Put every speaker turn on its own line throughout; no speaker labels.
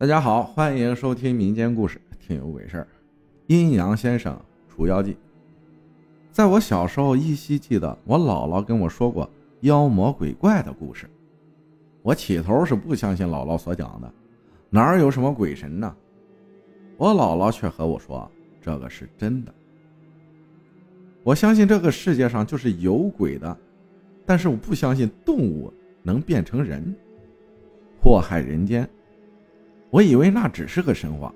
大家好，欢迎收听民间故事，听有鬼事儿。阴阳先生除妖记。在我小时候，依稀记得我姥姥跟我说过妖魔鬼怪的故事。我起头是不相信姥姥所讲的，哪有什么鬼神呢？我姥姥却和我说这个是真的。我相信这个世界上就是有鬼的，但是我不相信动物能变成人，祸害人间。我以为那只是个神话。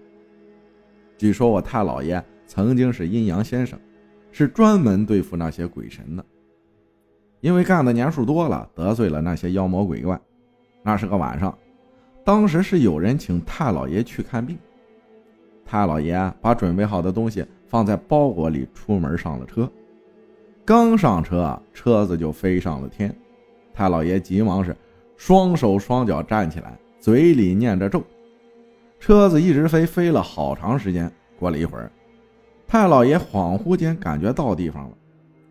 据说我太姥爷曾经是阴阳先生，是专门对付那些鬼神的。因为干的年数多了，得罪了那些妖魔鬼怪。那是个晚上，当时是有人请太姥爷去看病。太姥爷把准备好的东西放在包裹里，出门上了车。刚上车，车子就飞上了天。太姥爷急忙是双手双脚站起来，嘴里念着咒。车子一直飞，飞了好长时间。过了一会儿，太老爷恍惚间感觉到地方了，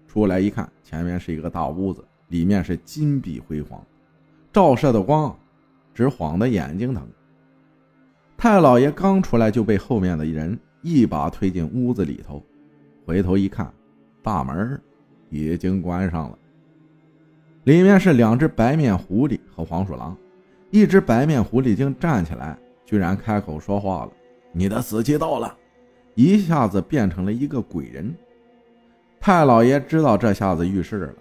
出来一看，前面是一个大屋子，里面是金碧辉煌，照射的光直晃得眼睛疼。太老爷刚出来就被后面的人一把推进屋子里头，回头一看，大门已经关上了。里面是两只白面狐狸和黄鼠狼，一只白面狐狸精站起来。居然开口说话了！你的死期到了，一下子变成了一个鬼人。太老爷知道这下子遇事了，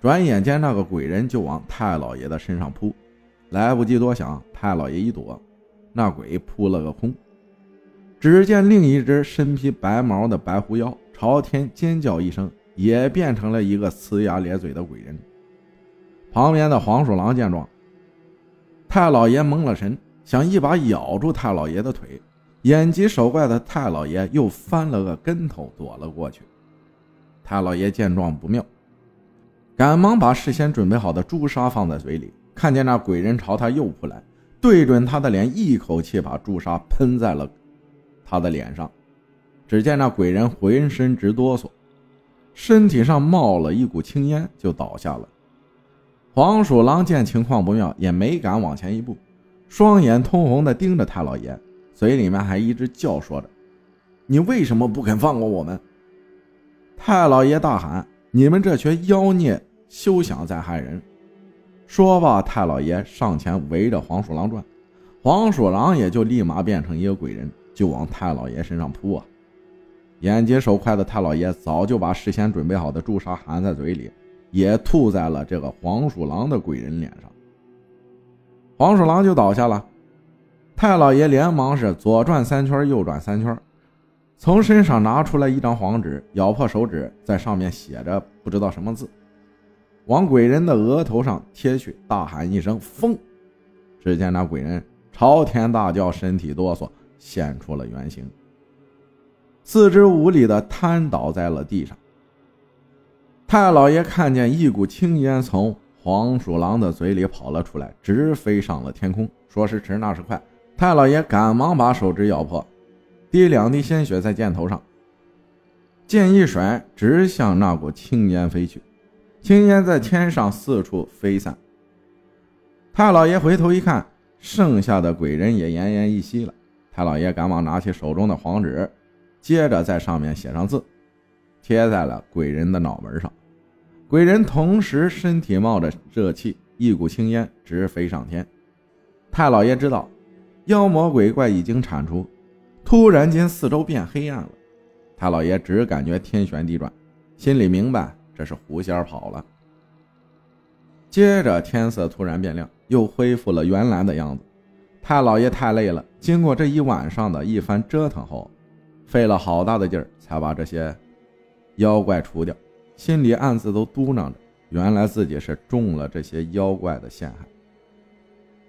转眼间那个鬼人就往太老爷的身上扑，来不及多想，太老爷一躲，那鬼扑了个空。只见另一只身披白毛的白狐妖朝天尖叫一声，也变成了一个呲牙咧嘴的鬼人。旁边的黄鼠狼见状，太老爷蒙了神。想一把咬住太老爷的腿，眼疾手快的太老爷又翻了个跟头躲了过去。太老爷见状不妙，赶忙把事先准备好的朱砂放在嘴里，看见那鬼人朝他又扑来，对准他的脸一口气把朱砂喷在了他的脸上。只见那鬼人浑身直哆嗦，身体上冒了一股青烟，就倒下了。黄鼠狼见情况不妙，也没敢往前一步。双眼通红的盯着太老爷，嘴里面还一直叫说着：“你为什么不肯放过我们？”太老爷大喊：“你们这群妖孽，休想再害人！”说罢，太老爷上前围着黄鼠狼转，黄鼠狼也就立马变成一个鬼人，就往太老爷身上扑啊！眼疾手快的太老爷早就把事先准备好的朱砂含在嘴里，也吐在了这个黄鼠狼的鬼人脸上。黄鼠狼就倒下了，太老爷连忙是左转三圈，右转三圈，从身上拿出来一张黄纸，咬破手指，在上面写着不知道什么字，往鬼人的额头上贴去，大喊一声“疯”，只见那鬼人朝天大叫，身体哆嗦，现出了原形，四肢无力的瘫倒在了地上。太老爷看见一股青烟从。黄鼠狼的嘴里跑了出来，直飞上了天空。说时迟，那时快，太老爷赶忙把手指咬破，滴两滴鲜血在箭头上，剑一甩，直向那股青烟飞去。青烟在天上四处飞散。太老爷回头一看，剩下的鬼人也奄奄一息了。太老爷赶忙拿起手中的黄纸，接着在上面写上字，贴在了鬼人的脑门上。鬼人同时身体冒着热气，一股青烟直飞上天。太老爷知道妖魔鬼怪已经铲除，突然间四周变黑暗了。太老爷只感觉天旋地转，心里明白这是狐仙跑了。接着天色突然变亮，又恢复了原来的样子。太老爷太累了，经过这一晚上的一番折腾后，费了好大的劲儿才把这些妖怪除掉。心里暗自都嘟囔着：“原来自己是中了这些妖怪的陷害，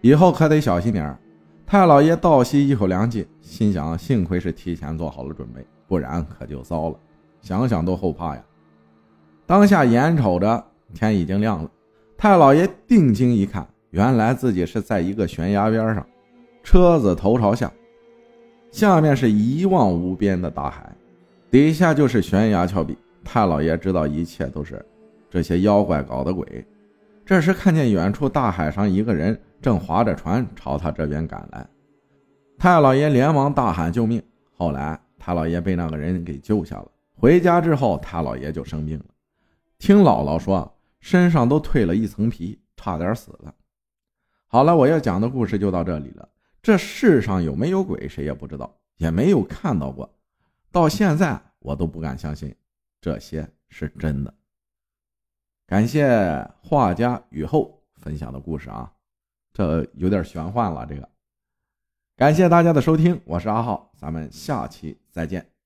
以后可得小心点太老爷倒吸一口凉气，心想：幸亏是提前做好了准备，不然可就糟了。想想都后怕呀。当下眼瞅着天已经亮了，太老爷定睛一看，原来自己是在一个悬崖边上，车子头朝下，下面是一望无边的大海，底下就是悬崖峭壁。太老爷知道一切都是这些妖怪搞的鬼。这时看见远处大海上一个人正划着船朝他这边赶来，太老爷连忙大喊救命。后来太老爷被那个人给救下了。回家之后，太老爷就生病了，听姥姥说身上都蜕了一层皮，差点死了。好了，我要讲的故事就到这里了。这世上有没有鬼，谁也不知道，也没有看到过，到现在我都不敢相信这些是真的。感谢画家雨后分享的故事啊，这有点玄幻了。这个，感谢大家的收听，我是阿浩，咱们下期再见。